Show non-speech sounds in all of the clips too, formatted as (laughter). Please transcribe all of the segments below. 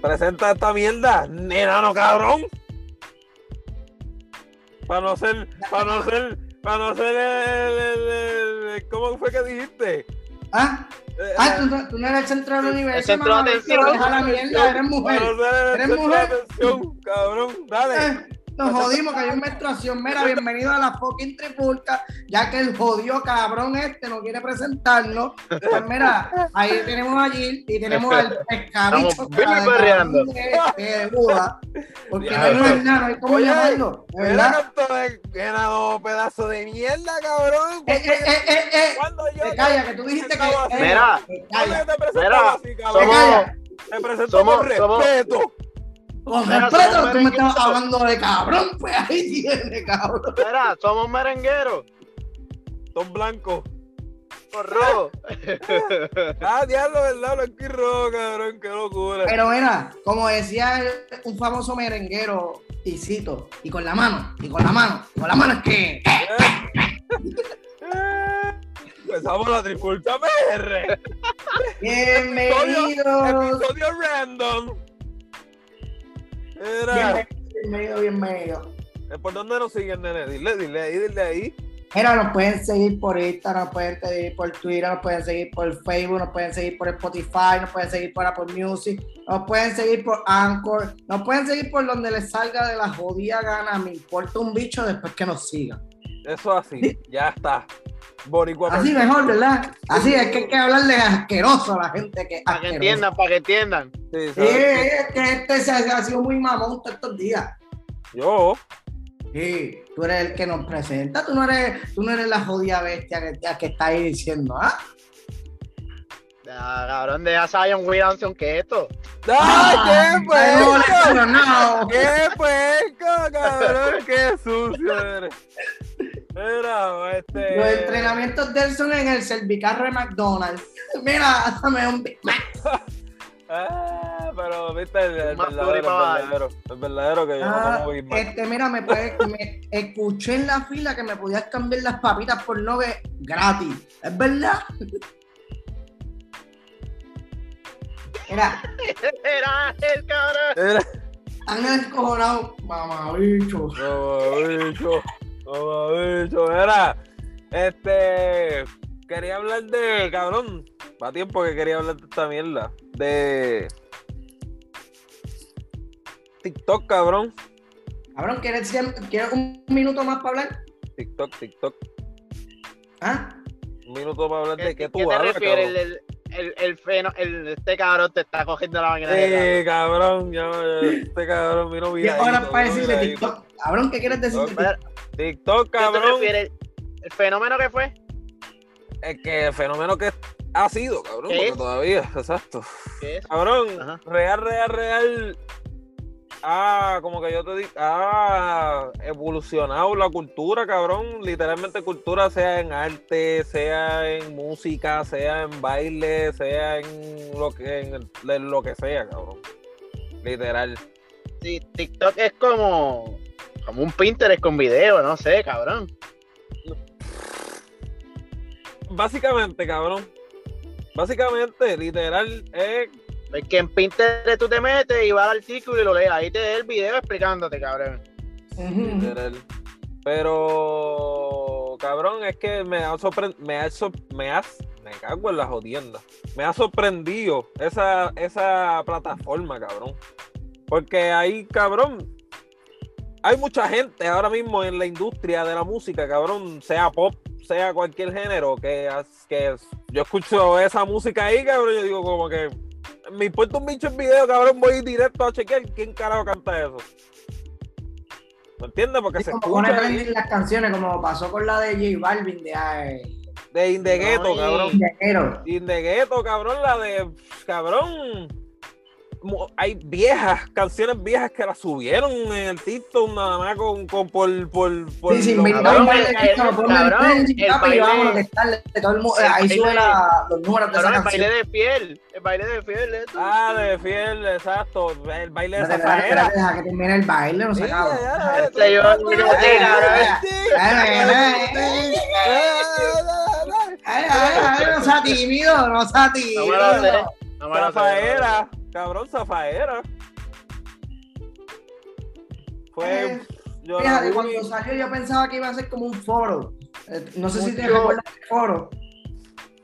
presenta esta mierda, enano cabrón. Para no ser, para no ser, para no ser el, el- el- el- ¿cómo fue que dijiste? ¿Ah? Eh, Ah, ¿tú, no- tú no eres el centro del universo. El centro de atención. Deja la mierda, eres mujer. Para no ser el ¿Eres centro de mujer? atención, cabrón. Dale. Eh, Nos jodimos que hay una menstruación. Mira, bienvenido a la fucking tripulca, ya que el jodido cabrón este no quiere presentarnos. Pues mira, ahí tenemos a Gil y tenemos al pescadito. Estamos. De Buda, porque Ya, no pues. nada, no hay cómo Oye, llamarlo. ¿De Mira verdad? canto de enano pedazo de mierda, cabrón. Eh, eh, eh, eh, eh. Cuando yo Te calla, que tú dijiste que. Eh. Mira. Mira, así, cabrón. somos-. Te presento somos- con somos- respeto. Con respeto, tú me merengueros. hablando de cabrón, pues ahí tiene, cabrón. Mira, somos merengueros. Son blancos. Por rojo. (laughs) Ah, diablo, verdad, blanco y rojo, cabrón. Qué locura. Pero mira, como decía un famoso merenguero, y cito, y con la mano, y con la mano, y con la mano es que. Eh, Empezamos la trifulta PR. Bienvenidos. Episodio random. Era. Bienvenido, bienvenido. Eh, ¿Por dónde nos siguen, nene? Dile, dile ahí, dile ahí. Mira, nos pueden seguir por Instagram, nos pueden seguir por Twitter, nos pueden seguir por Facebook, nos pueden seguir por Spotify, nos pueden seguir por Apple Music, nos pueden seguir por Anchor, nos pueden seguir por donde les salga de la jodida gana. Me importa un bicho después que nos sigan. Eso así, ya está. Boricua. Así mejor, ¿verdad? Así es que hay que hablarle asqueroso a la gente que Para que entiendan, para que entiendan. Sí, es que este se ha, ha sido muy mamón todos estos días. Yo. Sí, tú eres el que nos presenta, tú no eres, tú no eres la jodida bestia que, que está ahí diciendo, ¿ah? Ya, cabrón, deja a Zion Williamson que esto. ¡Ay, qué no, puerco! no. ¡Qué puerco, cabrón! ¡Qué sucio eres! Mira, este. Los entrenamientos de él son en el servicarro de McDonald's. Mira, dame un Big Mac. (laughs) Ah, pero viste, el, el verdadero, el verdadero. El verdadero que yo Ah, no como Big Mac. este, mira, me puedes, me escuché en la fila que me podías cambiar las papitas por nove gratis. ¿Es verdad? Mira, Era el cabrón. Mira. han descojonado, mamabicho. Mamabicho, mamabicho, mira, este, quería hablar de, cabrón, va tiempo que quería hablar de esta mierda, de TikTok, cabrón, Cabrón, ¿quieres, ¿quieres un minuto más para hablar? TikTok, TikTok, ¿Ah? un minuto para hablar de qué ¿Qué tú te hablas, refieres? cabrón. El, el, el, feno, el, este cabrón te está cogiendo la máquina de Eh, cabrón, ya, este cabrón vino ¿Qué viradito, horas para decirle. TikTok? Cabrón, ¿qué quieres decir de TikTok, ¿Qué cabrón, refieres? ¿El fenómeno que fue? es que el fenómeno que ha sido, cabrón, ¿Qué porque todavía, exacto. ¿Qué es? Cabrón, Ajá. real, real, real. Ah, como que yo te digo, ha evolucionado la cultura, cabrón. Literalmente cultura, sea en arte, sea en música, sea en baile, sea en lo que, en, en lo que sea, cabrón. Literal. Sí, TikTok es como, como un Pinterest con video, no sé, cabrón. Básicamente, cabrón. Básicamente, literal, es Es que en Pinterest tú te metes y vas al artículo y lo lees. Ahí te da el video explicándote, cabrón. Pero, cabrón, es que me ha sorprendido, me ha, me ha- me cago en la jodienda. Me ha sorprendido esa, esa plataforma, cabrón. Porque ahí, cabrón, hay mucha gente ahora mismo en la industria de la música, cabrón, sea pop, sea cualquier género, que, que yo escucho esa música ahí, cabrón, yo digo como que me importa un bicho en video, cabrón, voy directo a chequear quién carajo canta eso. ¿Me entiendes? Porque se como escucha poner ahí las canciones, como pasó con la de J Balvin de ay, de Indegueto, Ay. cabrón. Indegueto, cabrón, la de cabrón. Hay viejas, canciones viejas que las subieron en el TikTok nada más con, con por, por, por Sí, sí, cabrón, el- cabrón, el baile- Ahí sube la- los números de esa el baile de fiel. El baile de fiel. esto. Ah, de fiel, exacto. El baile de espérate, Deja que termine el baile, no se acaba. no sea tímido, no sea tímido. No me lo sé, no me lo sé. Zafaera, cabrón, Zafaera. Fue. Eh, yo Fíjate, cuando salió yo pensaba que iba a ser como un foro. Eh, No sé si te Mucho. recuerdas del foro.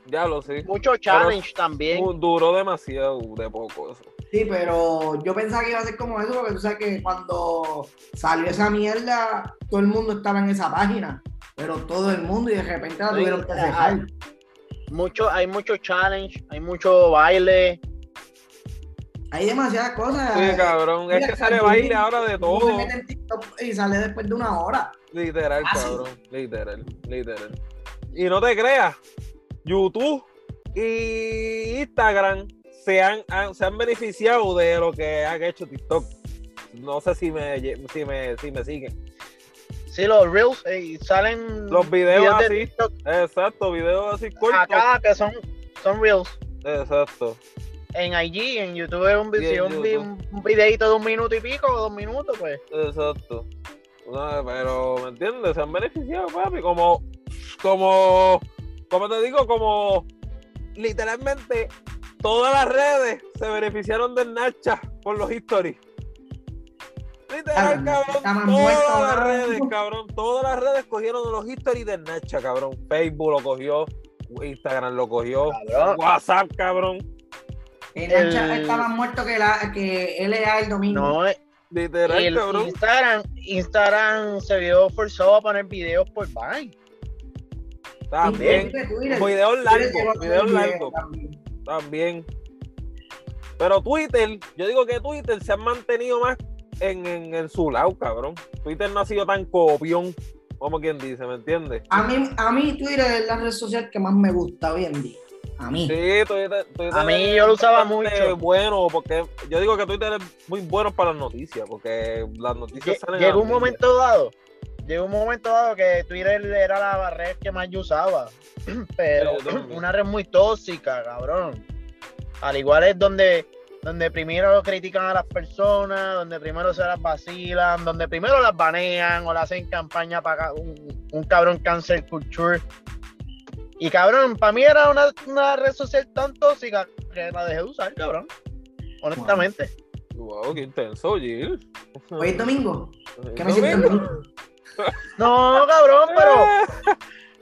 ya lo sé. Mucho challenge también. Duró demasiado de poco eso. Sí, pero yo pensaba que iba a ser como eso, porque tú sabes que cuando salió esa mierda, todo el mundo estaba en esa página. Pero todo el mundo, y de repente la Sí, tuvieron que dejar. Mucho, hay mucho challenge, hay mucho baile. Hay demasiadas cosas. Sí, cabrón. Es que sale baile ahora de todo. se mete en TikTok y sale después de una hora. Literal, Ah, cabrón. Literal, literal. Y no te creas, YouTube y Instagram se han, han- se han beneficiado de lo que han hecho TikTok. No sé si me, si me, si me siguen. Sí, los reels eh, y salen Los videos de así. TikTok Exacto, videos así cortos. acá que son, son reels. Exacto. En IG, en YouTube es un, vi- si un, vi- YouTube. un videito de un minuto y pico, dos minutos, pues. Exacto. No, pero, ¿me entiendes? Se han beneficiado, papi. Como, como, como te digo, como literalmente todas las redes se beneficiaron del Nacha por los stories. Literal, cabrón. Todas las redes, cabrón. Todas las redes cogieron los stories del Nacha, cabrón. Facebook lo cogió, Instagram lo cogió, Cabrón. WhatsApp, cabrón. El está más muerto que, la, que LA el domingo. No, eh, Literal, el cabrón. Instagram, Instagram se vio forzado a poner videos por Vine. También. Videos largos, videos video largos. también. También. Pero Twitter, yo digo que Twitter se ha mantenido más en, en, en su lado, cabrón. Twitter no ha sido tan copión, como quien dice, ¿me entiendes? A mí, a mí Twitter es la red social que más me gusta hoy en día. A mí. Sí, Twitter, Twitter A mí yo lo usaba mucho. bueno, porque yo digo que Twitter es muy bueno para las noticias, porque las noticias salen Llegó un momento dado, llegó un momento dado que Twitter era la red que más yo usaba. (clears throat) Pero una red muy tóxica, cabrón. Al igual es donde, donde primero critican a las personas, donde primero se las vacilan, donde primero las banean o le hacen campaña para un, un cabrón cancel culture. Y cabrón, para mí era una, una red social tan tóxica que la dejé de usar, cabrón. Honestamente. Wow, qué intenso, Gil. Hoy es domingo. ¿Qué me Domingo. (laughs) No, cabrón, pero.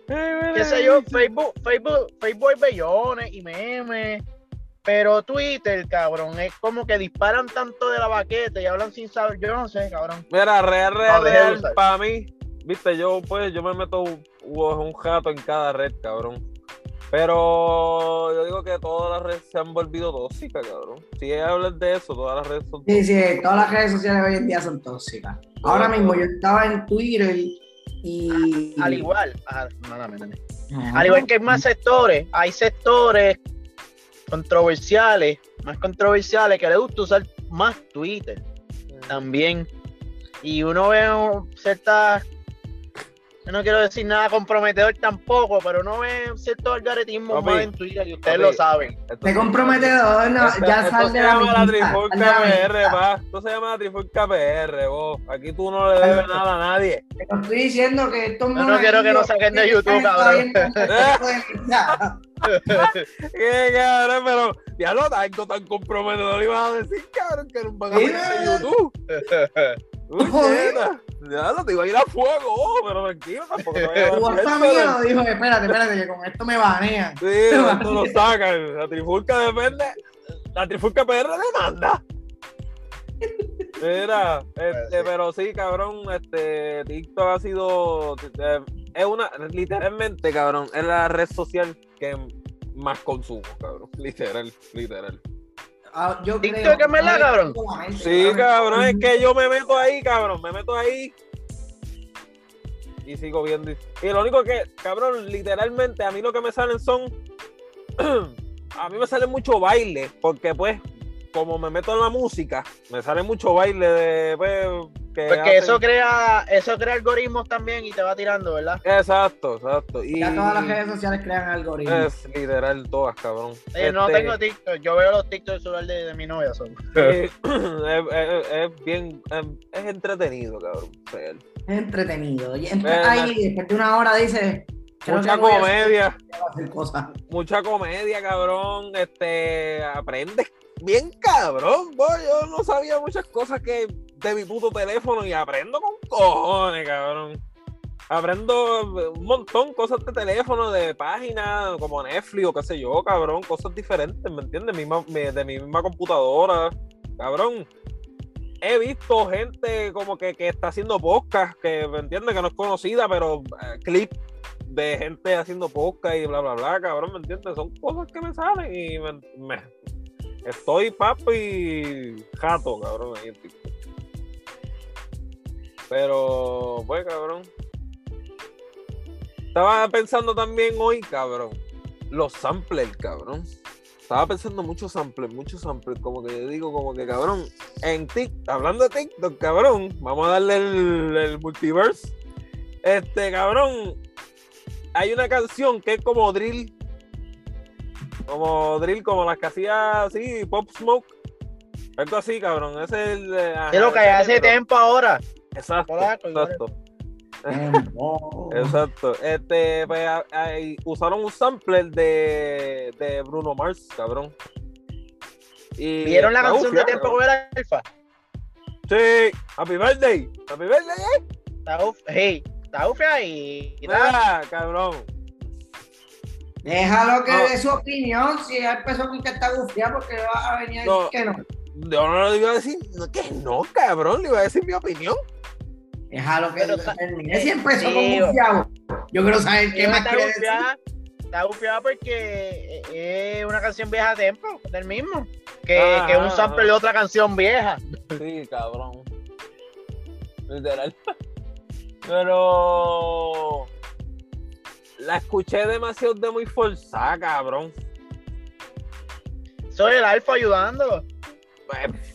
(laughs) Qué sé yo, Facebook, Facebook, Facebook hay bellones y memes. Pero Twitter, cabrón, es como que disparan tanto de la baqueta y hablan sin saber. Yo no sé, cabrón. Mira, real, real, No, real, para mí, viste, yo pues, yo me meto un, un jato en cada red, cabrón. Pero yo digo que todas las redes se han volvido tóxicas, cabrón. Si hablas de eso, todas las redes son Sí, sí, todas las redes sociales hoy en día son tóxicas. Ahora mismo yo estaba en Twitter y. Al igual, ah, no, no, no, no. Ajá. al igual que hay más sectores, hay sectores controversiales, más controversiales que les gusta usar más Twitter también. Y uno ve ciertas, yo no quiero decir nada comprometedor tampoco, pero uno ve ciertos algoritmos Papi, más en Twitter y ustedes papi, lo saben. Esto- De comprometedor, no, esto- ya esto sal se de la llama la amistad, Trifulca la PR, pa. Esto se llama la Trifulca PR, vos. Aquí tú no le debes nada a nadie. Te lo estoy diciendo que estos Yo no quiero que nos saquen de YouTube, cabrón. (laughs) (laughs) Qué cabrón, pero ya lo tanto tan comprometedor ibas a decir, cabrón, que era un vagabundo de. YouTube. (laughs) Uy, Ya lo te iba a ir a fuego, oh, pero tranquilo, tampoco te vayas a pero- mío dijo, espérate, espérate, que con esto me banean. Sí, esto lo (laughs) sacan. La trifulca depende. La trifulca PR demanda. Mira, este, sí. pero sí, cabrón, este, TikTok ha sido, eh, es una, literalmente, cabrón, es la red social que más consumo, cabrón, literal, literal. Ah, yo TikTok creo- es verdad, cabrón. Sí, cabrón, es que yo me meto ahí, cabrón, me meto ahí y sigo viendo. Y y lo único que, cabrón, literalmente a mí lo que me salen son, (clears throat) a mí me sale mucho baile, porque pues, como me meto en la música, me sale mucho baile de, pues, que Porque hacen- eso crea, eso crea algoritmos también y te va tirando, ¿verdad? Exacto, exacto. Y Ya todas las redes sociales crean algoritmos. es literal todas, cabrón. Eh, no Este, tengo TikTok, yo veo los TikTok celular de, de mi novia. son. (clears throat) es, es- es bien, es, es entretenido, cabrón. real. Es entretenido. Y entra después de una hora dice. Mucha comedia. mucha comedia, cabrón. Este, aprendes, bien cabrón, boy. Yo no sabía muchas cosas que de mi puto teléfono y aprendo con cojones, cabrón. Aprendo un montón cosas de teléfono, de páginas, como Netflix o qué sé yo, cabrón. Cosas diferentes, ¿me entiendes? De mi misma computadora, cabrón. He visto gente como que, que está haciendo podcast, que me entiende que no es conocida, pero eh, clip de gente haciendo podcast y bla, bla, bla, cabrón, ¿me entiendes? Son cosas que me salen y me, me- estoy papi jato, cabrón, ahí en TikTok. Pero, pues, cabrón. Estaba pensando también hoy, cabrón, los samplers, cabrón. Estaba pensando muchos samplers, muchos samplers, como que digo, como que, cabrón, en TikTok, hablando de TikTok, cabrón, vamos a darle el, el multiverse. Este, cabrón, hay una canción que es como drill, como drill, como las que hacía así, Pop Smoke. Algo así, cabrón. Ese es el. eh, ajá, Es lo que hace tiempo ahora. Exacto, Polaco, exacto. Exacto. Este, pues, ahí usaron un sampler de, de Bruno Mars, cabrón. Y ¿Vieron la está canción de Tiempo con el Alfa? Sí, Happy Birthday. Happy Birthday, eh. Está uf, hey, está ufia y, y nada. Mira, cabrón. Déjalo que No. dé su opinión. Si ya empezó con que está gufiado, porque va a venir a decir No. que no. Yo no le iba a decir que no, cabrón. Le iba a decir mi opinión. Déjalo que Pero está- termine. Si empezó Sí, con gufiado. Yo quiero saber qué más está quiere decir. Está bufiada porque es una canción vieja a tiempo, del mismo. Que, que es un sample ajá. de otra canción vieja. Sí, cabrón. Literal. (laughs) Pero la escuché demasiado de muy forzada, cabrón. Soy el Alfa ayudándolo.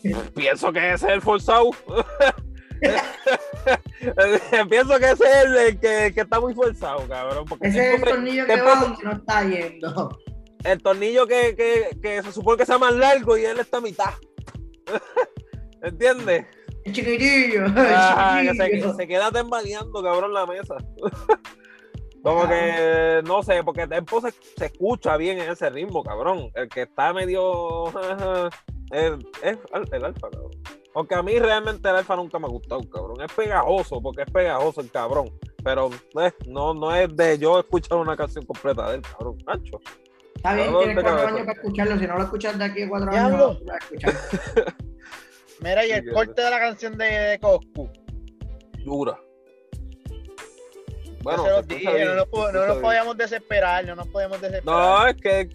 Eh, Pienso que ese es el forzado. (laughs) (laughs) Pienso que ese es el, el que, el que está muy forzado, cabrón. Ese es el tornillo que va donde no está yendo. el tornillo que, que, que se supone que sea más largo y él está a mitad. (laughs) ¿Entiendes? El chiquitillo. el Ajá, que se, queda tembaleando, cabrón, la mesa. (laughs) Como que, no sé, porque el tempo se, se escucha bien en ese ritmo, cabrón. El que está medio. es, al- el alfa, cabrón. Aunque a mí realmente el alfa nunca me ha gustado, cabrón. Es pegajoso, porque es pegajoso el cabrón. Pero eh, no, no es de yo escuchar una canción completa de él, cabrón. Nacho. Está bien, tienes cuatro cabeza. años para escucharlo. Si no lo escuchas de aquí a cuatro años, no lo vas a escuchar. (laughs) Mira, y el corte de la canción de, de Coscu. Dura. Bueno, se dije, no, nos, no nos podíamos desesperar, no nos podemos desesperar. No, es que.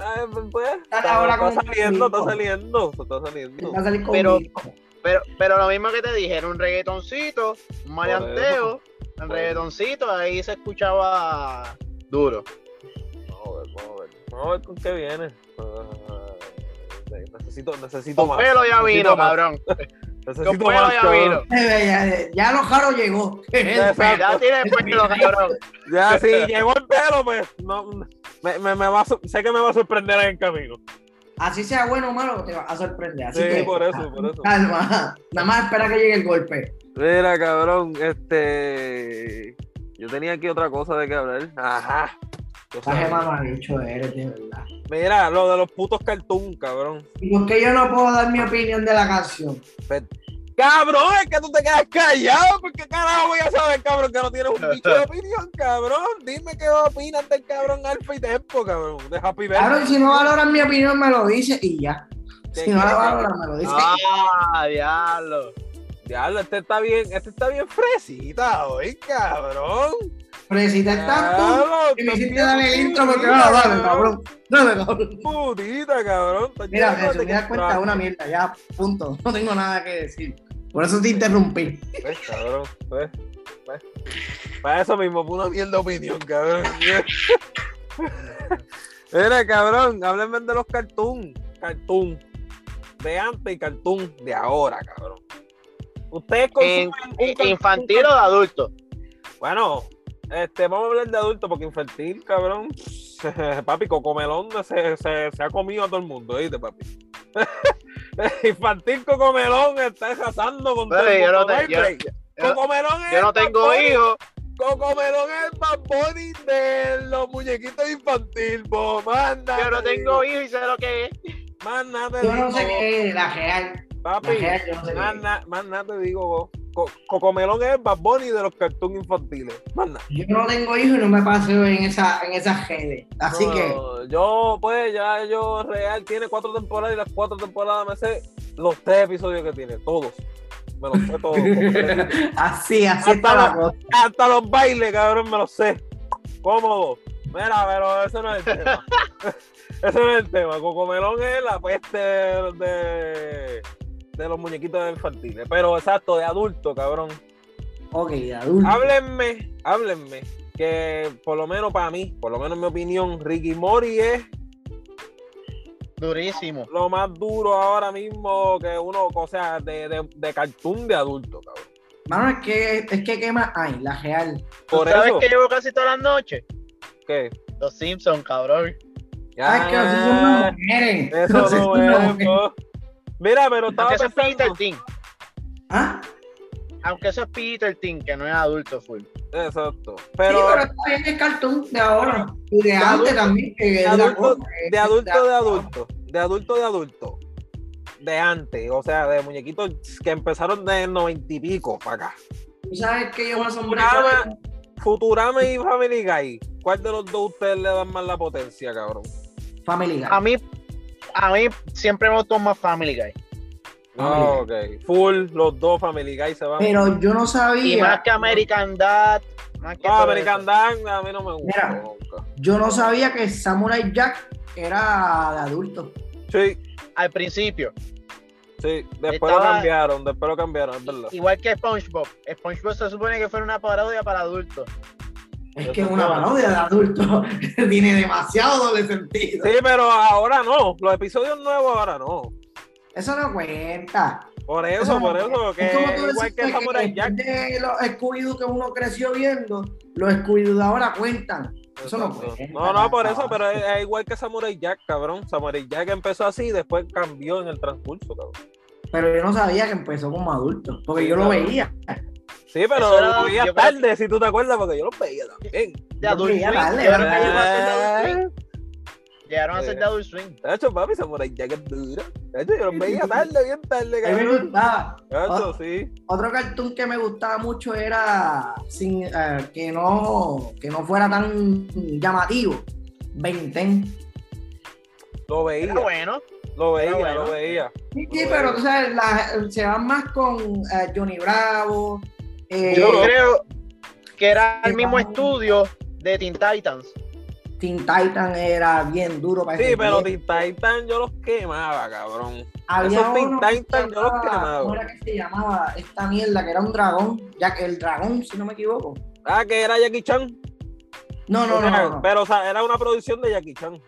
Eh, pues, está, ahora está saliendo, está saliendo, está saliendo. Va a salir Pero-. Pero, pero lo mismo que te dije, era un reggaetoncito, un maleanteo, un reggaetoncito, ahí se escuchaba duro. Vamos a ver, vamos a ver. Vamos a ver con qué viene. Ah, necesito, necesito Con más. pelo ya necesito vino, más, cabrón. (laughs) Necesito ya. Eh, Ya, ya lo jaro llegó. Ya tiene pelo, cabrón. Ya, (laughs) si llegó el pelo, pues no, me, me, me va a, sé que me va a sorprender en el camino. Así sea bueno o malo, te va a sorprender. Así Sí, que, por eso, por eso. Calma. Nada más espera que llegue el golpe. Mira, cabrón, este. Yo tenía aquí otra cosa de que hablar. Ajá. Mamabicho eres, de verdad. Mira, lo de los putos cartoon, cabrón. ¿Y por qué yo no puedo dar mi opinión de la canción? Cabrón, es que tú te quedas callado, porque carajo voy a saber, cabrón, que no tienes un bicho de opinión, cabrón. Dime qué opinas del cabrón Alfa y Tempo, cabrón, de Happy Birthday. Claro, si no valoran mi opinión, me lo dice y ya. ¿Qué Si no la valoran, me lo dice. Ah, diablo. Diablo, este está bien, este está bien fresita hoy, cabrón. Tú, Diablo, y me hiciste darle el intro porque no, dale, cabrón. Dale, cabrón. Putita, cabrón. Mira, de me das cuenta, contraste. una mierda, ya, punto. No tengo nada que decir. Por eso te interrumpí. Pues, cabrón, pues, pues. Para eso mismo, fue una mierda de opinión, cabrón. Mira, cabrón, háblenme de los cartoon. Cartoon. De antes y cartoon de ahora, cabrón. Ustedes consumen un ¿Infantil o de adulto? Bueno, este, vamos a hablar de adulto porque infantil, cabrón. (laughs) papi, Cocomelón se, se, se ha comido a todo el mundo, ¿viste, papi? (laughs) infantil Cocomelón está arrasando con todo el yo no mundo. te- ¿no, yo- yo- Cocomelón es Yo no tengo hijos. Cocomelón es el Bunny de los muñequitos infantil, bo, manda. Yo no tengo hijos y sé lo que es. Más Yo no sé qué es la real. La Papi, real, yo no sé más, qué es. na- más nada te digo. Co- Cocomelón es el Bad Bunny de los cartoons infantiles. Yo no tengo hijos y no me paseo en esa, en esas redes. Así No, que, Yo, pues, ya yo real tiene cuatro temporadas y las cuatro temporadas me sé los tres episodios que tiene, todos. Me los sé todos. (laughs) así, así Hasta está la la- cosa. Hasta los bailes, cabrón, me los sé. Cómodo. Mira, pero eso no es el tema. (laughs) Ese no es el tema. Cocomelón es la peste de, de los muñequitos infantiles. Pero exacto, de adulto, cabrón. Ok, de adulto. Háblenme, háblenme. Que por lo menos para mí, por lo menos en mi opinión, Ricky Mori es Durísimo. lo más duro ahora mismo que uno, o sea, de, de, de cartoon de adulto, cabrón. Mano, es que, es que ¿qué más hay? La real. ¿Tú Por sabes eso, que llevo casi todas las noches? ¿qué? Los Simpsons, cabrón. Ah, es que los Simpsons no mueren. Eso no es. Mira, pero estaba Aunque eso es pensando. Peter Tin. ¿Ah? Aunque eso es Peter Tin, que no es adulto full. Exacto. sí, Pero pero está bien el cartoon de ahora. Y de, De antes adulto- también. Que de adulto, cosa, que- de adulto, de adulto, de adulto, de adulto. De antes, o sea, de muñequitos que empezaron de noventa y pico para acá. ¿Tú sabes que yo me asombré? Futurama, Futurama y Family Guy. ¿Cuál de los dos ustedes le dan más la potencia, cabrón? Family Guy. A mí, a mí siempre me gustó más Family Guy. Ah, ok. Full, los dos Family Guy se van. Pero yo no sabía. Y más que American Dad. Más que No, todo American. Dad a mí no me gusta Mira. Yo no sabía que Samurai Jack era de adulto. Sí, Al principio. sí. Después lo cambiaron, después lo cambiaron, es verdad. Igual que SpongeBob. SpongeBob se supone que fuera una parodia para adultos. Es que es una parodia de adulto. (laughs) Tiene demasiado doble sentido. Sí, pero ahora no. Los episodios nuevos ahora no. Eso no cuenta. Por eso, Eso no por cuenta. eso, que Es como tú igual decirte que Samurai Jack. de los Scooby-Doo que uno creció viendo, los Scooby-Doo de ahora cuentan. Eso no cuenta. No, no, por eso, pero es, es igual que Samurai Jack, cabrón. Samurai Jack empezó así y después cambió en el transcurso, cabrón. Pero yo no sabía que empezó como adulto, porque yo lo veía. Sí, pero lo veía yo creo tarde, si tú te acuerdas, porque yo lo veía también. De Adult Swing. llegó a ser de Adult Swing. Eh, Llegaron a ser Sí. de Adult Swing. De hecho, papi, Samurai Jack es duro. De hecho, yo los veía tarde, bien tarde, A mí me gustaba. De hecho, sí. Otro cartoon que me gustaba mucho era sin, eh, que, no, que no fuera tan llamativo. Venten. Lo veía, Era bueno. lo veía, bueno. lo veía. Sí, sí, pero tú sabes, la- se van más con eh, Johnny Bravo. Eh, Yo Yo- creo que era el mismo vamos. estudio de Teen Titans. Teen Titan era bien duro para Sí, ese pero. Teen Titan yo los quemaba, cabrón. Había esos Teen Titan yo los quemaba. ¿Cómo era que se llamaba esta mierda? Que era un dragón. Ya que el dragón, si no me equivoco. Ah, que era Jackie Chan. No, no. no. Pero, o sea, era una producción de Jackie Chan.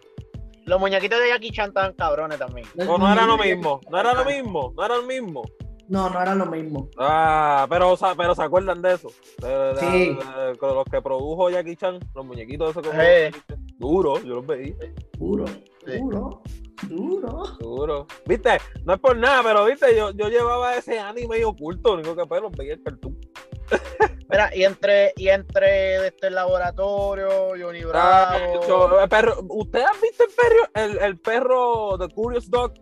Los muñequitos de Jackie Chan estaban cabrones también. O no era lo mismo, no era lo mismo, no era lo mismo. No, no era lo mismo. Ah, pero, o sea, pero se acuerdan de eso. De, de- Sí. de- con los que produjo Jackie Chan, los muñequitos esos como Eh. duro, yo los veía. Duro, Sí. duro, duro. Duro. Viste, no es por nada, pero viste, yo, yo llevaba ese anime ahí oculto, único que pues los veía el cartoon. (laughs) Mira, y entre, y entre este el laboratorio, Johnny Ah, Bravo. yo- el perro, ¿Ustedes han visto el perro, el, el perro de Curious Dog?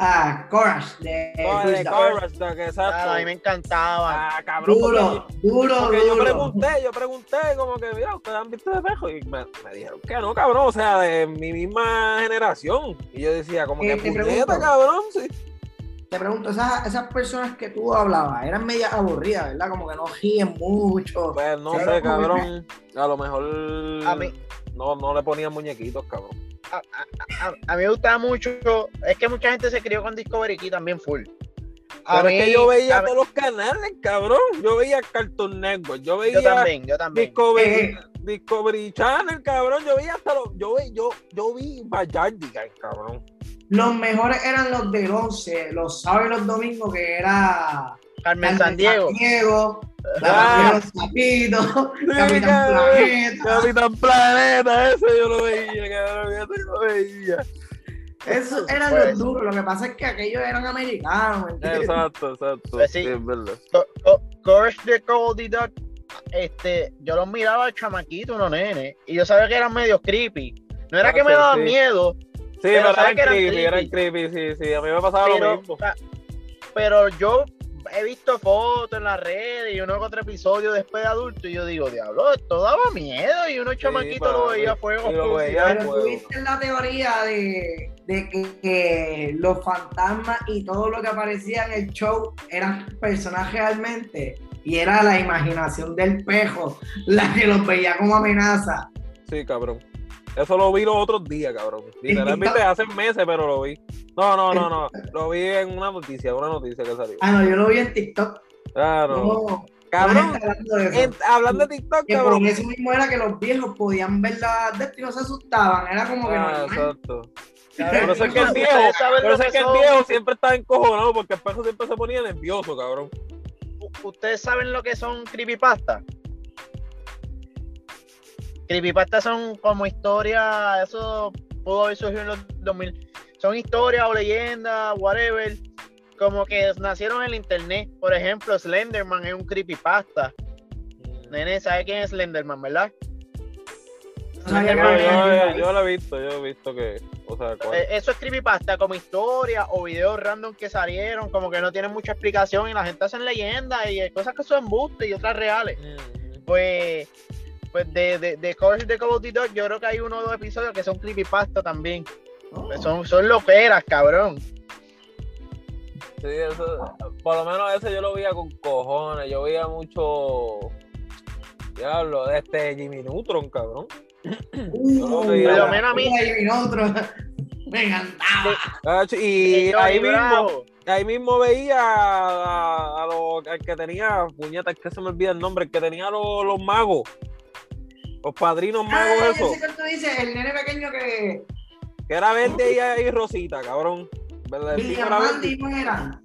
Ah, Courage de No, de. Courage Dog, exacto. Ah, a mí me encantaban. Ah, cabrón, Duro, porque- duro, Porque yo duro. pregunté, yo pregunté como que, mira, ¿ustedes han visto de pejo? Y me, me dijeron que no, cabrón, o sea, de mi misma generación. Y yo decía, como Eh, que, te puñeta, pregunto. cabrón, sí. Te pregunto, esas, esas personas que tú hablabas eran medias aburridas, ¿verdad? Como que no ríen mucho. Pues no sé, cabrón, a lo mejor A mí- no, no le ponían muñequitos, cabrón. A, a- a- a mí me gustaba mucho. Es que mucha gente se crió con Discovery Key también full. A Pero mí, es que yo veía todos los canales, cabrón. Yo veía Cartoon Network, yo veía yo también, yo también. Discovery, Eh. Discovery Channel, cabrón. Yo veía hasta los, yo, ve- yo, yo vi Bayardigans, cabrón. Los mejores eran los del 11, los sábados y los domingos, que era Carmen San Diego. Diego, Ah. los Zapitos, Sí, Capitán. Planeta. Capitán Planeta, ese yo lo veía, cabrón. Ese yo lo veía. Esos eran Pues. los duros. Lo que pasa es que aquellos eran americanos. Exacto, exacto. Pues sí. sí, es verdad. Co- co- Courage the Cowardly Dog. Este, yo los miraba chamaquito, unos nenes, y yo sabía que eran medio creepy. No era Ah, que me sí. miedo, Sí, Pero pero, ¿sabes eran que eran creepy, eran creepy? sí, sí. A mí me pasaba lo mismo. ah, pero yo he visto fotos en las redes y uno con otro episodio después de adulto y yo digo, diablo, esto daba miedo y uno chamaquito pero- lo veía a fuego. y lo veía Pero fuego. tuviste la teoría de, de que, que los fantasmas y todo lo que aparecía en el show eran personas realmente y era la imaginación del pejo la que los veía como amenaza. Sí, cabrón. Eso lo vi los otros días, cabrón. Literalmente (laughs) hace meses, pero lo vi. No, no, no, no. Lo vi en una noticia, una noticia que salió. Ah, no, yo lo vi en TikTok. Ah, no. ¿Cómo- Cabrón, está hablando de eso? en- hablando de TikTok, que por cabrón. eso mismo era que los viejos podían ver la de y no se asustaban. Era como que Ah, normal. exacto. Cabrón, Por eso es que el viejo, eso es que el viejo siempre estaba encojonado porque el perro siempre se ponía nervioso, cabrón. ¿Ustedes saben lo que son creepypasta? Creepypasta son como historias, eso pudo haber surgido en los 2000. Son historias o leyendas, whatever, como que nacieron en el internet. Por ejemplo, Slenderman es un creepypasta. Nene, ¿sabe quién es Slenderman, verdad? No que Yo, lo he visto, yo he visto que. O sea, cuál- Eh, Eso es creepypasta, como historias o videos random que salieron, como que no tienen mucha explicación y la gente hace leyendas y hay cosas que son embustes y otras reales. Mm, Pues, pues de, de, de Courage de Call of Dog, yo creo que hay uno o dos episodios que son creepypasta también. Oh. Pues Son, son loqueras, cabrón. Sí, eso, por lo menos ese yo lo veía con cojones. Yo veía mucho. Diablo, este Jimmy Neutron, cabrón. Por lo menos a mí- vino otro. (laughs) Me encantaba. Ah, Y ahí mismo, ahí mismo veía a, a lo- al que tenía, puñeta, es que se me olvida el nombre, el que tenía los, los magos. Los padrinos magos, Ah, eso. que tú dices, el nene pequeño que Que era verde y, y rosita, cabrón. Tipo William era. Mandy no eran.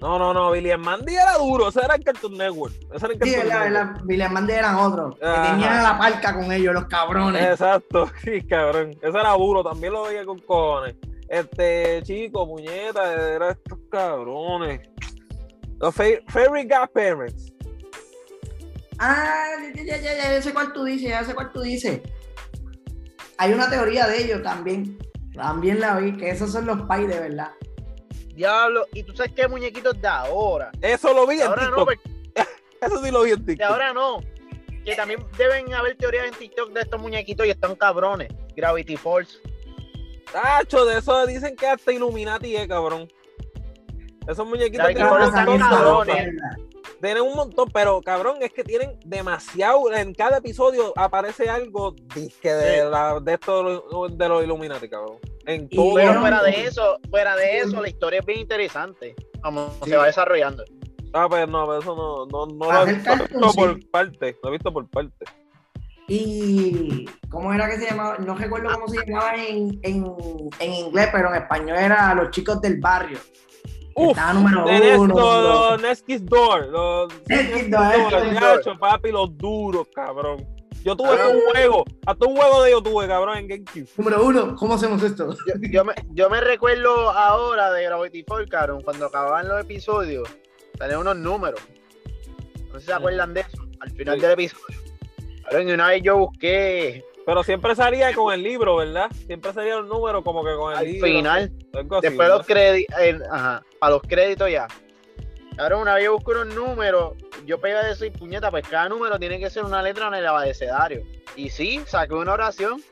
No, no, Billy Mandy era duro, ese era el Cartoon Network. Ese era el Cartoon Mandy eran otros. Que tenían la parca con ellos, los cabrones. Exacto, (laughs) sí, cabrón. Ese era duro, también lo veía con cojones. Este chico, puñeta, era estos cabrones. Los fa- Fairy Godparents. Ah, ya, ya, ya, ya, ya sé cuál tú dices, ya sé cuál tú dices. Hay una teoría de ellos también. También la vi, que esos son los pais de verdad. Diablo, y tú sabes qué muñequitos de ahora. Eso lo vi De en ahora no, TikTok. (laughs) Eso sí lo vi en de TikTok. ahora no. Que también deben haber teorías en TikTok de estos muñequitos y están cabrones. Gravity Falls. Tacho, de eso dicen que hasta Illuminati es, cabrón. Esos muñequitos están cabrones. Tienen un montón, pero cabrón, es que tienen demasiado. En cada episodio aparece algo disque de, Sí. la, de esto de los Illuminati, cabrón. En Y todo. Pero fuera de eso, fuera de eso, la historia es bien interesante. Como Sí. se va desarrollando. Ah, pues no, pero eso no, no, no lo he visto, lo he visto cartoon, sí. por parte. Lo he visto por parte. Y ¿cómo era que se llamaba? No recuerdo cómo se llamaba en, en, en inglés, pero en español era Los Chicos del Barrio. Uf, Estaba número uno. los, los- los Neskis Door. Los Neskis Door, papi, los duros, cabrón. Yo tuve hasta un juego, hasta un juego de ellos tuve, cabrón, en GameCube. Número uno, ¿cómo hacemos esto? Yo, yo me, yo me recuerdo ahora de Gravity Falls, cabrón, cuando acababan los episodios, salían unos números. No sé si se acuerdan de eso, al final Sí. del episodio. Cabrón, y una vez yo busqué Pero siempre salía con el libro, ¿verdad? Siempre salía el número como que con el al libro. final, algo así, después los créditos, ajá, para los créditos ya. Cabrón, una vez yo busqué unos números, yo pegué a decir, puñeta, pues cada número tiene que ser una letra en el abecedario. Y sí, saqué una oración,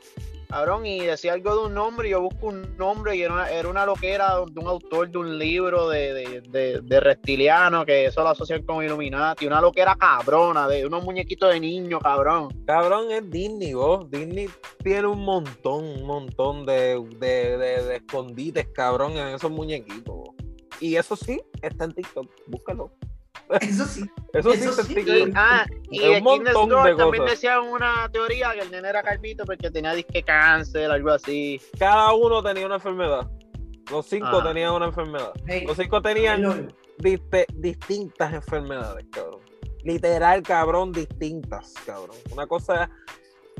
cabrón, y decía algo de un nombre, y yo busco un nombre, y era una, era una loquera de un autor de un libro de, de, de, de reptiliano, que eso lo asocian con Illuminati, una loquera cabrona, de unos muñequitos de niño, cabrón. Cabrón, es Disney, vos. Disney tiene un montón, un montón de, de, escondites, cabrón, en esos muñequitos. Y eso sí, está en TikTok. Búscalo. Eso sí. Eso, sí Eso sí. Y, ah, y un montón también decían una teoría que el nene era calvito porque tenía disque cáncer, algo así. Cada uno tenía una enfermedad. Los cinco Ajá. tenían una enfermedad. Hey, Los cinco tenían distintas enfermedades, cabrón. Literal, cabrón, distintas, cabrón. Una cosa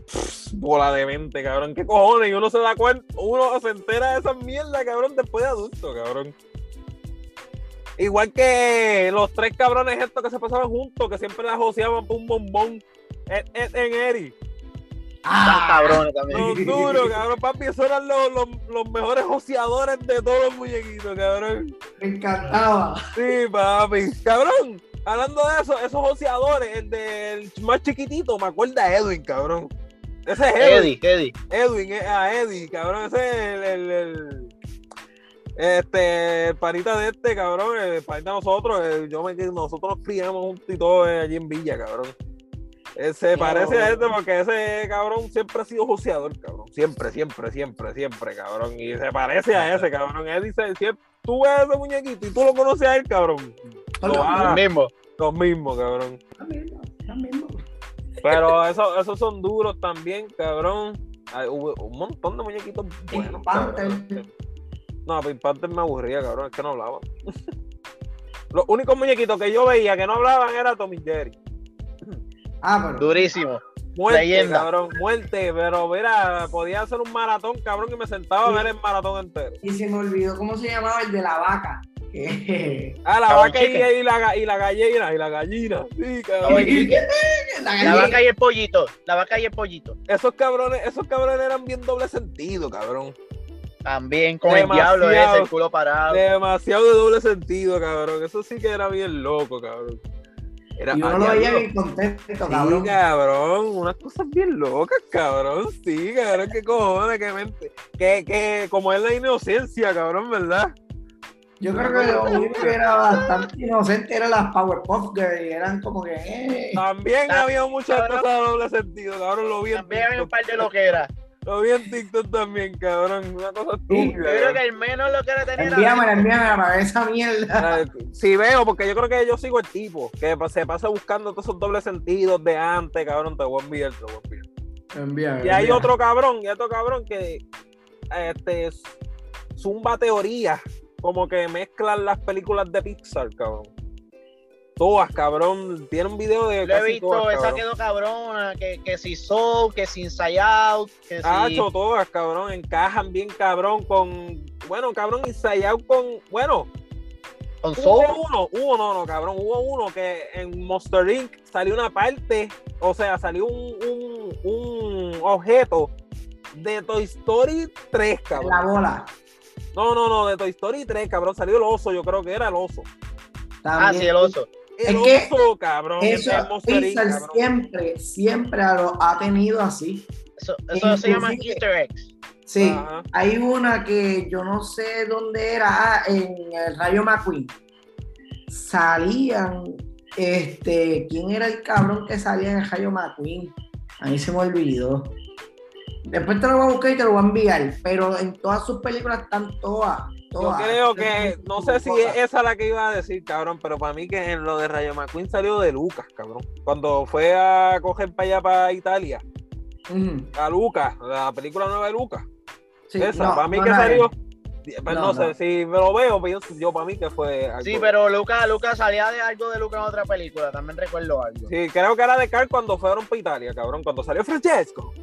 pff, bola de mente, cabrón. ¿Qué cojones? Y uno se da cuenta, uno se entera de esa mierda, cabrón, después de adulto, cabrón. Igual que los tres cabrones estos que se pasaban juntos, que siempre la joseaban por un bombón. Ed, Ed, en Eri. Ah, cabrones también. Los duros, cabrón. Papi, esos eran los, los, los mejores joseadores de todos los muñequitos, cabrón. Me encantaba. Sí, papi. Cabrón, hablando de eso, esos joseadores, el del más chiquitito, me acuerda a Edwin, cabrón. Ese es Edwin. Eddie, Eddie. Edwin, eh, a Eddie, cabrón. Ese es el, el, el- este, el panita de este, cabrón. El panita de nosotros. yo me, nosotros nos criamos y todo eh, allí en Villa, cabrón. Eh, se parece a este porque ese cabrón siempre ha sido joseador, cabrón. Siempre, siempre, siempre, siempre, cabrón. Y se parece a ese, cabrón. Eddie, se, siempre, tú ves a ese muñequito y tú lo conoces a él, cabrón. Son Lo los Ah. El mismo. Los mismos, cabrón. mismos, los mismos. Pero eso- esos son duros también, cabrón. Hay, hubo un montón de muñequitos buenos. Panther. No, Pink Panther me aburría, cabrón, es que no hablaba. (laughs) Los únicos muñequitos que yo veía que no hablaban era Tommy Jerry. Ah, pero. Durísimo. Muerte, Leyenda. cabrón, muerte. Pero mira, podía hacer un maratón, cabrón, y me sentaba a ver el maratón entero. Y se me olvidó cómo se llamaba el de la vaca. (laughs) Ah, la Cabrón, vaca y, la, y la gallina, y la gallina. Sí, cabrón. (laughs) La vaca y el pollito. La vaca y el pollito. Esos cabrones, esos cabrones eran bien doble sentido, cabrón. También con el diablo Demasiado. ese, el culo parado. Demasiado de doble sentido, cabrón. Eso sí que era bien loco, cabrón. Era, Y uno ah, lo veía bien contento, Sí, cabrón. cabrón. Unas cosas bien locas, cabrón. Sí, cabrón, qué cojones, qué mente. Que, que, como es la inocencia, cabrón, ¿verdad? Yo creo que lo único que era bastante inocente eran las Powerpuff Girls. Y eran como que. eh. También Ta- había muchas cabrón. cosas de doble sentido, cabrón. Lo vi También había un par de lo que era. Lo vi en TikTok también, cabrón. Una cosa Yo estúpida. creo que el menos lo que era tener. Envíamela, envíamela para esa mierda. Eh, Si veo, porque yo creo que yo sigo el tipo que se pasa buscando todos esos dobles sentidos de antes, cabrón, te voy a enviar, te voy a enviar. Envíamela. Y hay otro cabrón, y otro cabrón que este zumba teorías, como que mezclan las películas de Pixar, cabrón. Todas, cabrón. Tiene un video de Lo he visto, todas, esa cabrón. quedó cabrona, que, que si Soul, que si Inside Out, que si... Ah, hecho todas, cabrón. Encajan bien, cabrón, con. Bueno, cabrón, ensayado con. Bueno, con Soul. hubo uno, hubo no, no, cabrón. Hubo uno que en Monster Inc. salió una parte, o sea, salió un, un, un objeto de Toy Story 3, cabrón. La bola. No, no, no, de Toy Story 3, cabrón. Salió el oso, yo creo que era el oso. Ah, También. sí, el oso. El Es que oso, cabrón. Eso, Pixar cabrón. siempre, siempre lo ha tenido así. Eso, eso se llama Easter eggs. Sí, Ajá. hay una que yo no sé dónde era, ah, en el Rayo McQueen. Salían, este, ¿quién era el cabrón que salía en el Rayo McQueen? A mí se me olvidó. Después te lo voy a buscar y te lo voy a enviar, pero en todas sus películas están todas. Yo creo que, no sé si es esa la que iba a decir, cabrón, pero para mí que en lo de Rayo McQueen salió de Lucas, cabrón. Cuando fue a coger para allá, para Italia, Ujú, a Lucas, la película nueva de Lucas. sí, esa, no, para mí no que salió. él. Pues no, No, sé, no. si me lo veo, pero yo, yo para mí que fue algo. Sí, pero Lucas Lucas salía de algo de Lucas en otra película, también recuerdo algo. Sí, creo que era de Carl cuando fueron para Italia, cabrón. Cuando salió Francesco.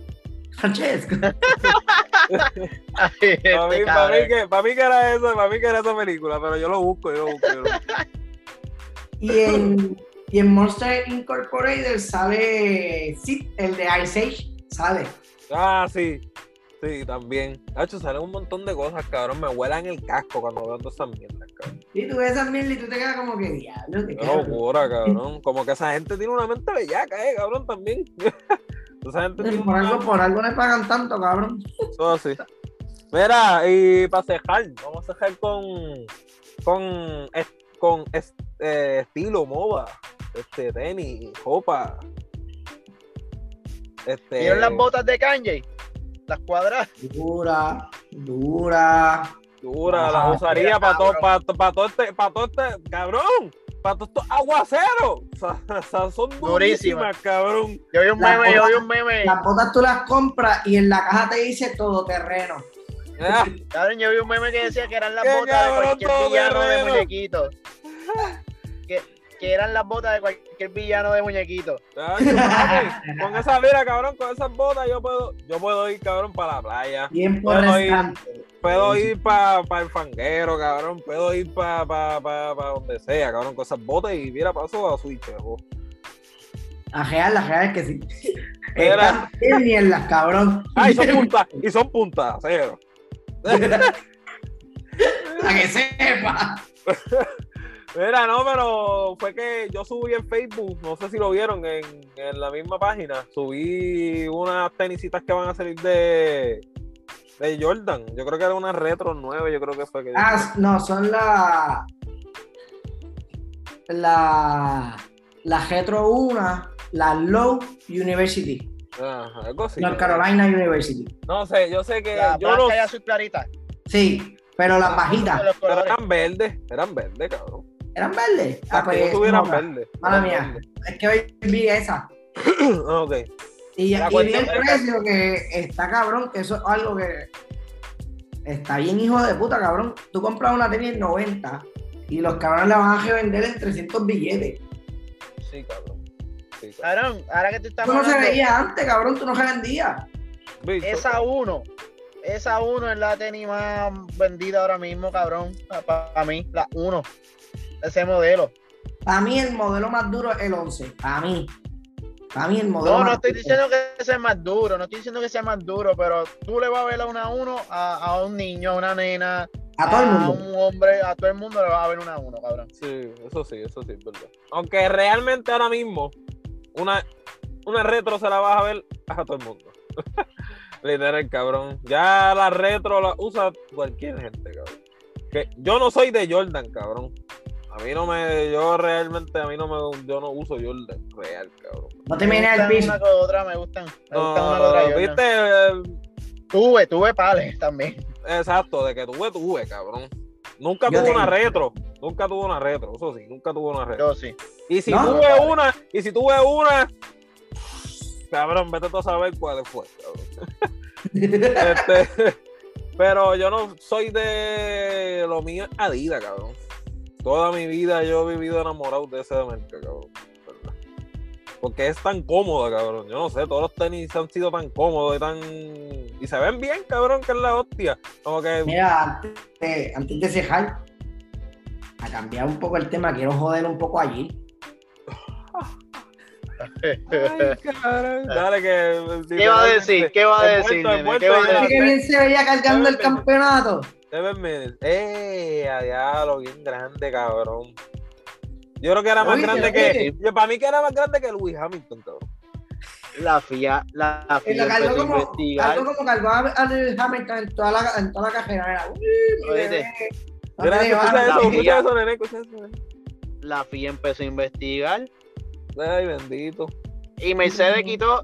Francesco. (laughs) Ay, este Para mí, para, que, para mí que era esa, para mí que era esa película, pero yo lo busco, yo lo busco. Yo lo busco. Y en, y en Monster Incorporated sale Sid, el de Ice Age, sale. Ah, sí. Sí, también. Hacho, salen un montón de cosas, cabrón. Me vuelan el casco cuando veo todas esas mierdas, cabrón. Y tú ves esas mierdas y tú te quedas como que diablo, te Qué quedas- locura, cabrón. Como que esa gente tiene una mente bellaca, eh, cabrón, también. (laughs) Por algo, por algo le pagan tanto, cabrón. Todo así. Mira, y para cejar, vamos a cejar con... Con... Con eh, estilo, moda, este, tenis, ropa. Este... ¿Vieron las botas de Kanye? Las cuadradas. Dura, dura. Dura, Ah, la usaría para todo, cabrón. para, todo este, para todo este, cabrón, para todos estos aguaceros. O sea, o sea, son Durísima. durísimas, cabrón. Yo vi un Las meme, yo vi un meme. Las botas tú las compras y en la caja te dice todoterreno. Ah, Cabrón, yo vi un meme que decía que eran las Qué botas de cabrón, cualquier todo villano de guerrero. muñequito. (laughs) Que, que eran las botas de cualquier villano de muñequito. (laughs) Con esa mira, cabrón, con esas botas yo puedo, yo puedo ir, cabrón, para la playa. Bien por Puedo ir, restante. puedo ir para el fanguero, cabrón. Puedo ir para pa, pa, pa donde sea, cabrón, con esas botas y mira, paso a Switch. ojo. A real, la real es que sí. (laughs) Era- mierdas, cabrón. Ah, y son puntas, y son puntas, cero. (laughs) Para que sepa. Mira, no, pero fue que yo subí en Facebook, no sé si lo vieron en, en la misma página, subí unas tenisitas que van a salir de, de Jordan. Yo creo que era una retro 9, yo creo que fue que. Ah, no, son la. La. La Retro 1, la Low University. Ajá, algo así. North Carolina University. No sé, yo sé que La yo no blanca y azul clarita. Sí, pero las bajitas. De los pero eran verdes, eran verdes, cabrón. ¿Eran verdes? Ah, pues. no, verdes. Mala mía. Es que hoy vi esa. (clears throat) Ah, ok. Y, y vi el precio que está cabrón, que eso es algo que está bien hijo de puta, cabrón. Tú compras una tenis en 90 y los cabrones la van a revender en 300 billetes. Sí, cabrón. Sí, cabrón. Ahora que tú estás Eso no se veía antes, cabrón, tú no revendías. Bicho, esa uno, esa uno es la tenis más vendida ahora mismo, cabrón. Para mí, la uno. Ese modelo. Para mí el modelo más duro es el 11. Para mí. Para mí el modelo No, no estoy duro. diciendo que sea más duro, no estoy diciendo que sea más duro, pero tú le vas a ver a una uno a, a un niño, a una nena, A todo el a mundo. un hombre, a todo el mundo le vas a ver una uno, cabrón. Sí, eso sí, eso sí, es verdad. Aunque realmente ahora mismo, una, una retro se la vas a ver a todo el mundo. (laughs) Literal, cabrón. Ya la retro la usa cualquier gente, cabrón. Que yo no soy de Jordan, cabrón. A mí no me, yo realmente, a mí no me, yo no uso Jordan real, cabrón. No te mires al gustan piso. Una con otra me gustan. Me gustan una con No, otra. Viste, Eh, Tuve, tuve pales también. exacto, de que tuve, tuve, cabrón. Nunca Yo tuve una retro, nunca tuve una retro, eso sí, nunca tuve una retro. Yo sí. Y si No, tuve una, y si tuve una, cabrón, vete tú a saber cuál fue, cabrón. (laughs) Este, (laughs) pero yo no soy de lo mío es Adidas, cabrón. Toda mi vida yo he vivido enamorado de ese marca, cabrón. ¿verdad? Porque es tan cómoda, cabrón. Yo no sé, todos los tenis han sido tan cómodos y tan. Y se ven bien, cabrón, que es la hostia. Como que. Mira, antes de, antes de cejar, a cambiar un poco el tema, quiero joder un poco allí. Ay, (laughs) cabrón. Dale que. ¿Qué va a decir? ¿Qué va a decir, ¿Qué va a ¿Viste que bien se veía cargando el campeonato? Seven. ¡Eh! A diablo, bien grande, cabrón. Yo creo que era más Oye, grande oye. que. yo- para mí que era más grande que Lewis Hamilton, cabrón. La FIA, la Y FIA empezó a como, investigar. cargó como cargó a, a Lewis Hamilton en toda la, en toda la carrera. Era, uy, bebé. No Mira, te escucha llevaron. eso, la escucha fía. eso, nene, escucha eso, nene. La FIA empezó a investigar Ay, bendito. y Mercedes quitó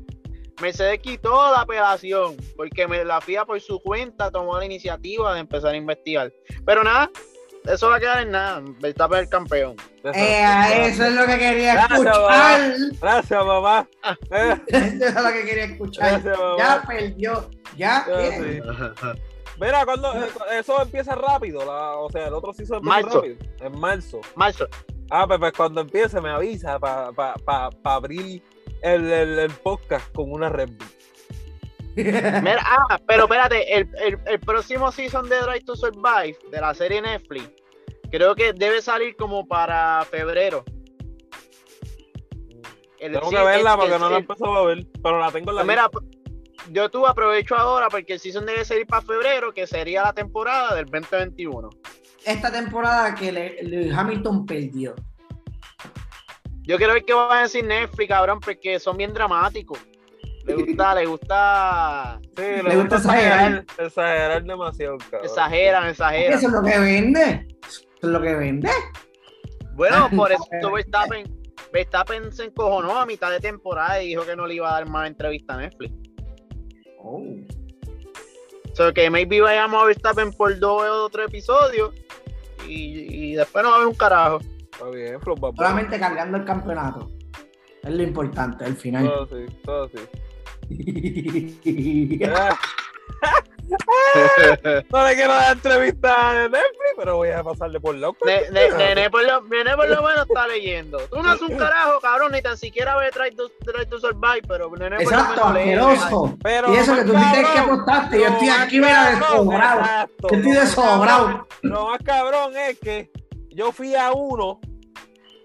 Mercedes quitó la apelación porque me- la FIA por su cuenta tomó la iniciativa de empezar a investigar. Pero nada, eso va a quedar en nada. Verstappen es el campeón. Eh, eso es lo que quería Gracias, escuchar. Gracias, mamá. (laughs) Eh, Eso es lo que quería escuchar. gracias, mamá. Ya perdió. Ya. Sí. Mira, cuando eh, eso empieza rápido, la- o sea, el otro sí se empieza Marzo. rápido. En marzo. Marzo, Ah, pues, pues cuando empiece me avisa para pa, pa, pa abrir el, el, el podcast con una Red Bull. (laughs) Mira, ah, pero espérate, el, el- el próximo season de Drive to Survive de la serie Netflix, creo que debe salir como para febrero. El- Tengo sí, que verla el- porque el- no la he empezado a ver, pero la tengo en la Pues mira, yo tú aprovecho ahora porque el season debe salir para febrero, que sería la temporada del 2021. Esta temporada que le- Hamilton perdió. Yo quiero ver qué va a decir Netflix, cabrón, porque son bien dramáticos. Le gusta, le gusta, Sí, le, Le gusta gusta exagerar, exagerar demasiado, cabrón. exageran, exageran. Eso es lo que vende. Eso es lo que vende. Bueno, (laughs) por eso Verstappen, Verstappen se encojonó a mitad de temporada y dijo que no le iba a dar más entrevista a Netflix. Oh. So que maybe vayamos a Verstappen por dos o tres episodios y, y después no va a haber un carajo. Está bien, Flop Bad Bunny. Solamente cargando el campeonato. Es lo importante, el final. Todo así, todo así. (laughs) No le quiero dar entrevista a Netflix, pero voy a pasarle por loco. Ne- ne- Nene, por lo, Nene por lo menos está leyendo. Tú no haces un carajo, cabrón, ni tan siquiera ves Try to, Try to Survive, pero Nene por lo Exacto, menos lee. asqueroso. Pero Y eso que tú dices que apostaste, yo estoy aquí, mira, desobrado. Yo estoy desobrado. Lo más cabrón es que yo fui a uno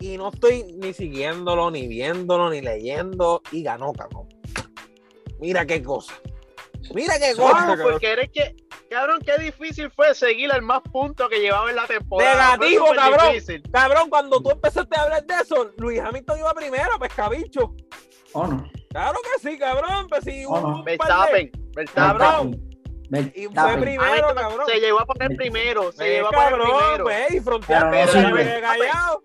y no estoy ni siguiéndolo, ni viéndolo, ni leyendo, y ganó, cabrón. Mira qué cosa. Mira qué cosa, cabrón. porque eres que, cabrón, qué difícil fue seguir al más puntos que llevaba en la temporada. Negativo, cabrón. difícil. Cabrón, cuando tú empezaste a hablar de eso, Luis Hamilton iba primero, pescabicho. ¿O no? Claro que sí, cabrón. Pues sí, Oh, no. Verstappen, Verstappen. Cabrón. Y fue primero, Hamilton cabrón. Se llegó a poner primero, se Pues, llegó a poner primero. pues, y Pero no callado.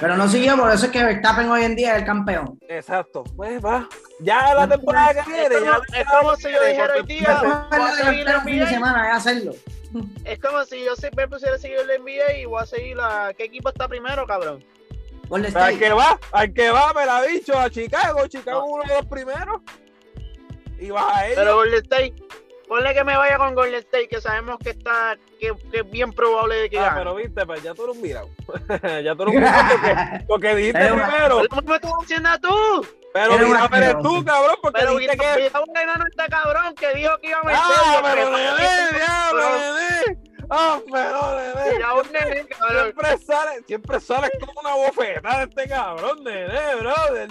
Pero no siguió, por eso es que Verstappen hoy en día es el campeón. Exacto. Pues va. Ya la temporada que Es viene. como, ya es como si yo dijera hoy día, Después voy a de seguir la el fin de NBA. semana, es hacerlo. Es como si yo siempre pusiera a seguir el NBA y voy a seguir la... ¿Qué equipo está primero, cabrón? Al State. que va, al que va, me la ha dicho a Chicago. Chicago No. uno de los primeros. Y vas a ellos. Pero Golden State, ponle que me vaya con Golden State, que sabemos que está, que, que es bien probable de que Ah, gane. pero viste, pues ya tú eres un virado. ya tú eres un virado porque, (laughs) porque dijiste primero. Pero ¿Cómo me estás haciendo tú? Pero un eres asqueroso. tú, cabrón, porque Pero dijiste que. Gustavo Enano está cabrón, que dijo que iba a meter. ¡Ah, pero prepara- nene, diablo, nene! ¡Ah, pero! Ya un nene, cabrón. Siempre sale, siempre sales como una bofetada de este cabrón, nene, brother.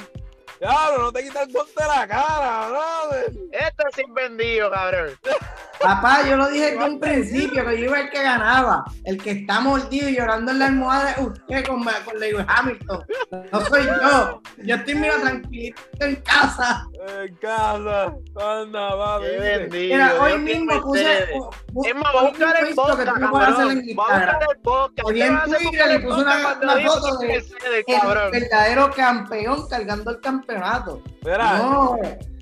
Diablo, no te quitas el guante de la cara, brother. Esto es vendido, cabrón. (laughs) Papá, yo lo dije desde un principio, que yo iba el que ganaba. El que está mordido y llorando en la almohada es usted con, con Lewis Hamilton. No soy yo. Yo estoy, mira, tranquilito en casa. En casa, anda, papi. Mira, hoy mismo puse... Es más, voy a buscar el podcast, Voy a buscar el podcast. Hoy en ¿Qué vas a hacer Twitter le puse una- una foto de- El verdadero campeón cargando el campeonato. Mira, No,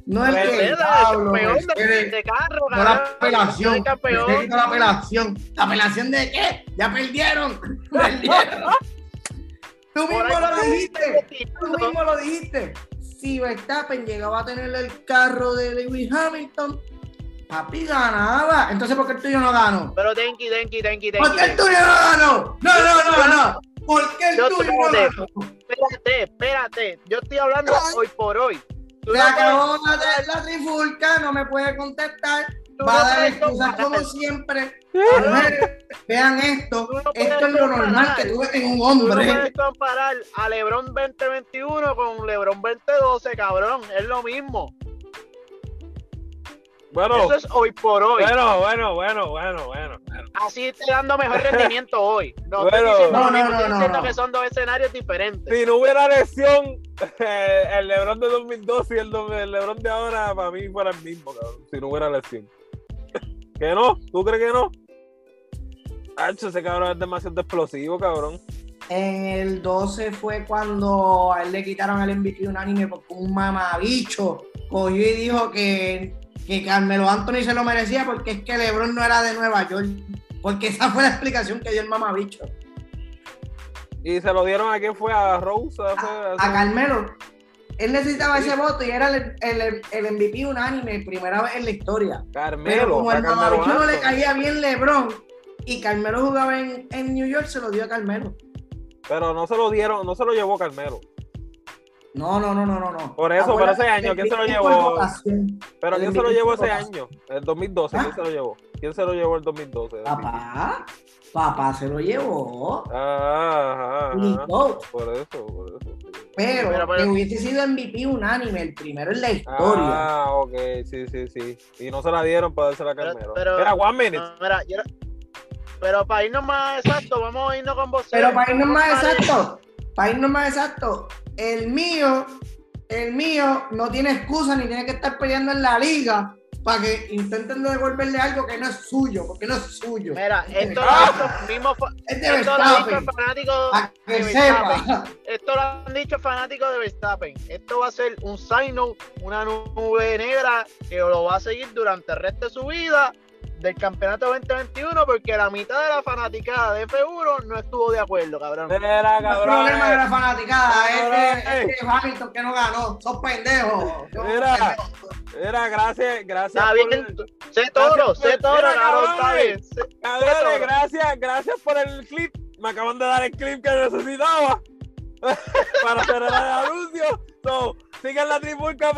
no el que Mercedes, diablo, de, Mercedes. de carro, No la apelación. La apelación. ¿La apelación de qué? Ya perdieron. (laughs) Perdieron. Tú mismo lo dijiste. Tú mismo lo dijiste. Si Verstappen llegaba a tener el carro de Lewis Hamilton, papi ganaba. Entonces, ¿por qué el tuyo no ganó? Pero Denki, Denki, Denki, ¿Por qué el Denki. tuyo no ganó? No, no, no, no. ¿Por qué el Yo tuyo no ganó? Espérate, espérate. Yo estoy hablando hoy por hoy. Se no acabó puedes- la, la trifulca, no me puede contestar. tú Va no a dar excusas como siempre. Mujeres, Vean esto. No Esto es lo normal que tú ves en un Tú no hombre. puedes comparar a LeBron 2021 con LeBron 2012, cabrón. Es lo mismo. bueno, Eso es hoy por hoy. bueno, bueno, bueno, bueno, bueno. bueno. Así estoy dando mejor (laughs) rendimiento hoy. No estoy Bueno. diciendo, lo No, no, mismo, no, estoy no, diciendo no. que son dos escenarios diferentes. Si no hubiera lesión, eh, (laughs) el Lebron de 2012 y el, el Lebron de ahora, para mí fuera el mismo, cabrón. Si no hubiera lesión. (laughs) ¿Que no? ¿Tú crees que no? Hacho, ese cabrón es demasiado explosivo, cabrón. En el 12 fue cuando a él le quitaron el MVP unánime porque un mamabicho cogió y dijo que, que Carmelo Anthony se lo merecía porque es que LeBron no era de Nueva York. Porque esa fue la explicación que dio el mamabicho. Y se lo dieron a quién fue, a Rose. A, A, a Carmelo. Él necesitaba ese voto y era el, el, el MVP unánime, primera vez en la historia. Carmelo. Pero como el no le caía bien LeBron y Carmelo jugaba en, en New York, se lo dio a Carmelo. Pero no se lo dieron, no se lo llevó Carmelo. No, no, no, no, no. no. Por eso, por Acuérdate ese año, ¿quién se lo llevó? por. Pero ¿quién se lo llevó por ese año? El 2012, ¿Ah? ¿quién se lo llevó? ¿Quién se lo llevó el 2012? Papá, papá se lo llevó. Ah, ajá, Ni ajá. Por eso, por eso. Pero, pero- que hubiese sido MVP unánime, el primero en la historia. Ah, ok, sí, sí, sí. Y no se la dieron para dársela a Pero- Carmelo. pero- Era one minute. No, mira, yo- pero para irnos más exacto, vamos a irnos con vos. Pero para irnos más exacto, para irnos más exacto, el mío, el mío no tiene excusa ni tiene que estar peleando en la liga para que intenten devolverle algo que no es suyo, porque no es suyo. Mira, esto lo Ah. han dicho mismos fa- Es de esto lo han dicho Verstappen, fanáticos que de Verstappen. sepa. Esto lo han dicho fanáticos de Verstappen. Esto va a ser un sign note, una nube negra que lo va a seguir durante el resto de su vida del campeonato 2021 porque la mitad de la fanaticada de F1 no estuvo de acuerdo, cabrón. Era El cabrón. problema de la fanaticada Cabrón, es que, es que Hamilton que no ganó, son pendejos. Mira, pendejos. Era gracias, gracias. Está por- bien, sé toro, Gracias sé toro, Mira, cabrón, está bien. sé- Cabrones, Todo. gracias, gracias por el clip. Me acaban de dar el clip que necesitaba (laughs) para hacer el anuncio. So, sigan la trifulca.